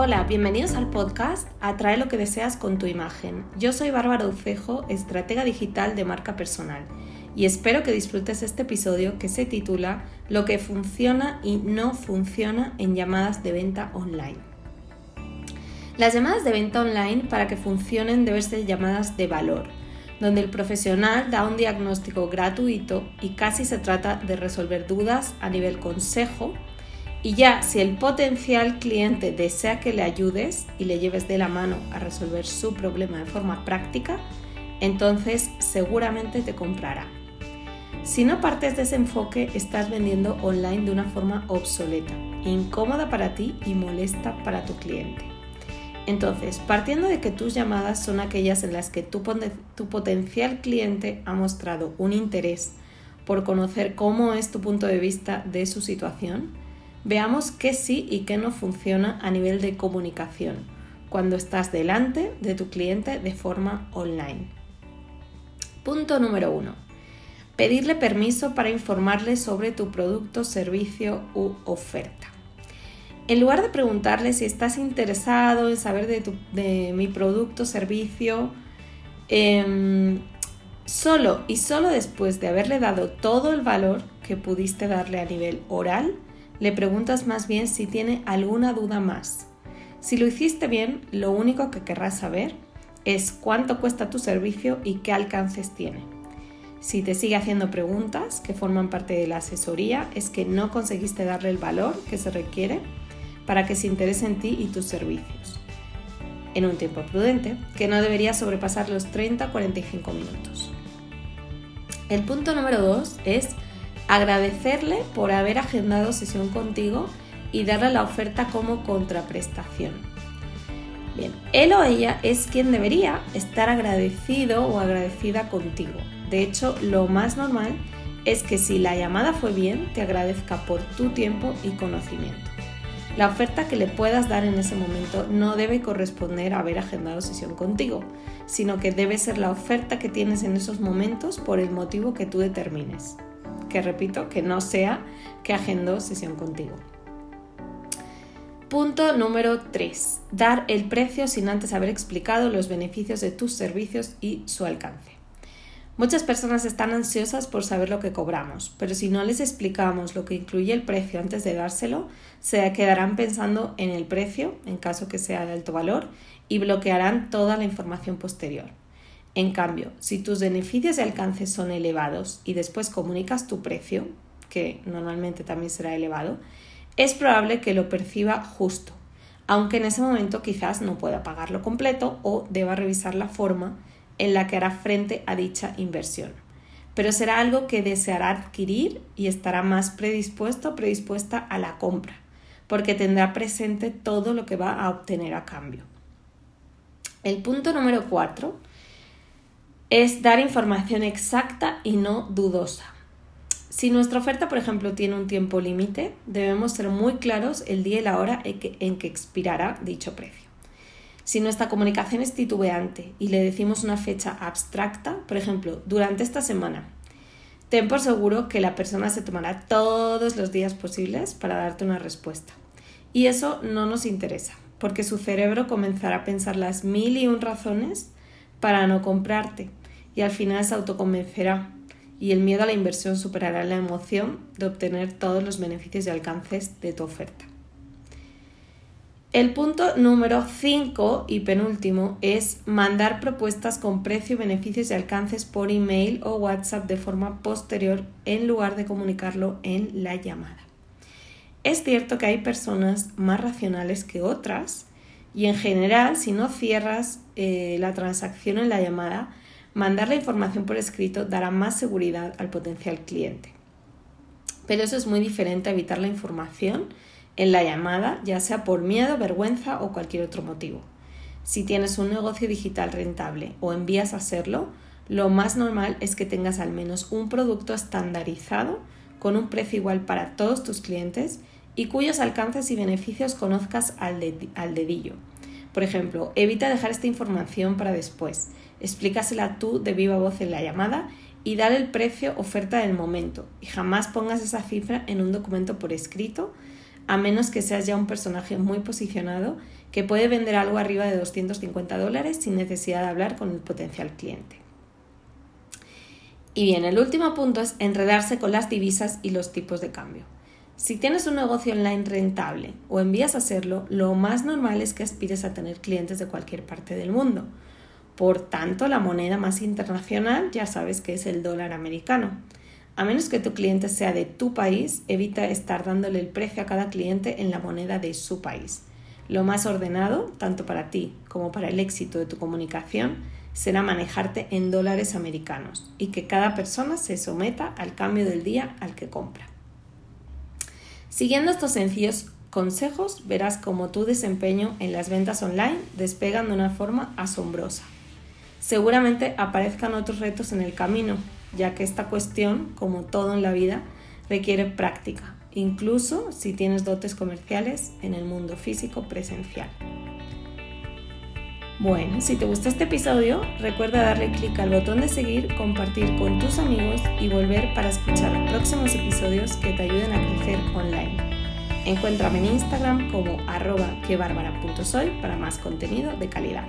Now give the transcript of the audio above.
Hola, bienvenidos al podcast Atrae lo que deseas con tu imagen. Yo soy Bárbara Ucejo, estratega digital de marca personal, y espero que disfrutes este episodio que se titula Lo que funciona y no funciona en llamadas de venta online. Las llamadas de venta online para que funcionen deben ser llamadas de valor, donde el profesional da un diagnóstico gratuito y casi se trata de resolver dudas a nivel consejo y ya si el potencial cliente desea que le ayudes y le lleves de la mano a resolver su problema de forma práctica, entonces seguramente te comprará. Si no partes de ese enfoque, estás vendiendo online de una forma obsoleta, incómoda para ti y molesta para tu cliente. Entonces, partiendo de que tus llamadas son aquellas en las que tu, potencial cliente ha mostrado un interés por conocer cómo es tu punto de vista de su situación, Veamos qué sí y qué no funciona a nivel de comunicación cuando estás delante de tu cliente de forma online. Punto número 1. Pedirle permiso para informarle sobre tu producto, servicio u oferta. En lugar de preguntarle si estás interesado en saber de, mi producto, servicio, em, solo y solo después de haberle dado todo el valor que pudiste darle a nivel oral, le preguntas más bien si tiene alguna duda más. Si lo hiciste bien, lo único que querrás saber es cuánto cuesta tu servicio y qué alcances tiene. Si te sigue haciendo preguntas que forman parte de la asesoría, es que no conseguiste darle el valor que se requiere para que se interese en ti y tus servicios. En un tiempo prudente, que no debería sobrepasar los 30-45 minutos. El punto número 2 es agradecerle por haber agendado sesión contigo y darle la oferta como contraprestación. Bien, él o ella es quien debería estar agradecido o agradecida contigo. De hecho, lo más normal es que si la llamada fue bien, te agradezca por tu tiempo y conocimiento. La oferta que le puedas dar en ese momento no debe corresponder a haber agendado sesión contigo, sino que debe ser la oferta que tienes en esos momentos por el motivo que tú determines que repito, que no sea que agendo sesión contigo. Punto número 3. Dar el precio sin antes haber explicado los beneficios de tus servicios y su alcance. Muchas personas están ansiosas por saber lo que cobramos, pero si no les explicamos lo que incluye el precio antes de dárselo, se quedarán pensando en el precio, en caso que sea de alto valor, y bloquearán toda la información posterior. En cambio, si tus beneficios y alcances son elevados y después comunicas tu precio, que normalmente también será elevado, es probable que lo perciba justo, aunque en ese momento quizás no pueda pagarlo completo o deba revisar la forma en la que hará frente a dicha inversión. Pero será algo que deseará adquirir y estará más predispuesto o predispuesta a la compra, porque tendrá presente todo lo que va a obtener a cambio. El punto número 4 es dar información exacta y no dudosa. Si nuestra oferta, por ejemplo, tiene un tiempo límite, debemos ser muy claros el día y la hora en que, expirará dicho precio. Si nuestra comunicación es titubeante y le decimos una fecha abstracta, por ejemplo, durante esta semana, ten por seguro que la persona se tomará todos los días posibles para darte una respuesta. Y eso no nos interesa, porque su cerebro comenzará a pensar las mil y un razones para no comprarte y al final se autoconvencerá y el miedo a la inversión superará la emoción de obtener todos los beneficios y alcances de tu oferta. El punto número 5 y penúltimo es mandar propuestas con precio, beneficios y alcances por email o WhatsApp de forma posterior en lugar de comunicarlo en la llamada. Es cierto que hay personas más racionales que otras y en general si no cierras eh, la transacción en la llamada Mandar la información por escrito dará más seguridad al potencial cliente. Pero eso es muy diferente a evitar la información en la llamada, ya sea por miedo, vergüenza o cualquier otro motivo. Si tienes un negocio digital rentable o envías a hacerlo, lo más normal es que tengas al menos un producto estandarizado con un precio igual para todos tus clientes y cuyos alcances y beneficios conozcas al, al dedillo. Por ejemplo, evita dejar esta información para después explícasela tú de viva voz en la llamada y dale el precio oferta del momento y jamás pongas esa cifra en un documento por escrito a menos que seas ya un personaje muy posicionado que puede vender algo arriba de 250 dólares sin necesidad de hablar con el potencial cliente. Y bien, el último punto es enredarse con las divisas y los tipos de cambio. Si tienes un negocio online rentable o envías a hacerlo, lo más normal es que aspires a tener clientes de cualquier parte del mundo. Por tanto, la moneda más internacional ya sabes que es el dólar americano. A menos que tu cliente sea de tu país, evita estar dándole el precio a cada cliente en la moneda de su país. Lo más ordenado, tanto para ti como para el éxito de tu comunicación, será manejarte en dólares americanos y que cada persona se someta al cambio del día al que compra. Siguiendo estos sencillos consejos, verás cómo tu desempeño en las ventas online despegan de una forma asombrosa. Seguramente aparezcan otros retos en el camino, ya que esta cuestión, como todo en la vida, requiere práctica, incluso si tienes dotes comerciales en el mundo físico presencial. Bueno, si te gustó este episodio, recuerda darle clic al botón de seguir, compartir con tus amigos y volver para escuchar próximos episodios que te ayuden a crecer online. Encuéntrame en Instagram como arroba quebarbara.soy para más contenido de calidad.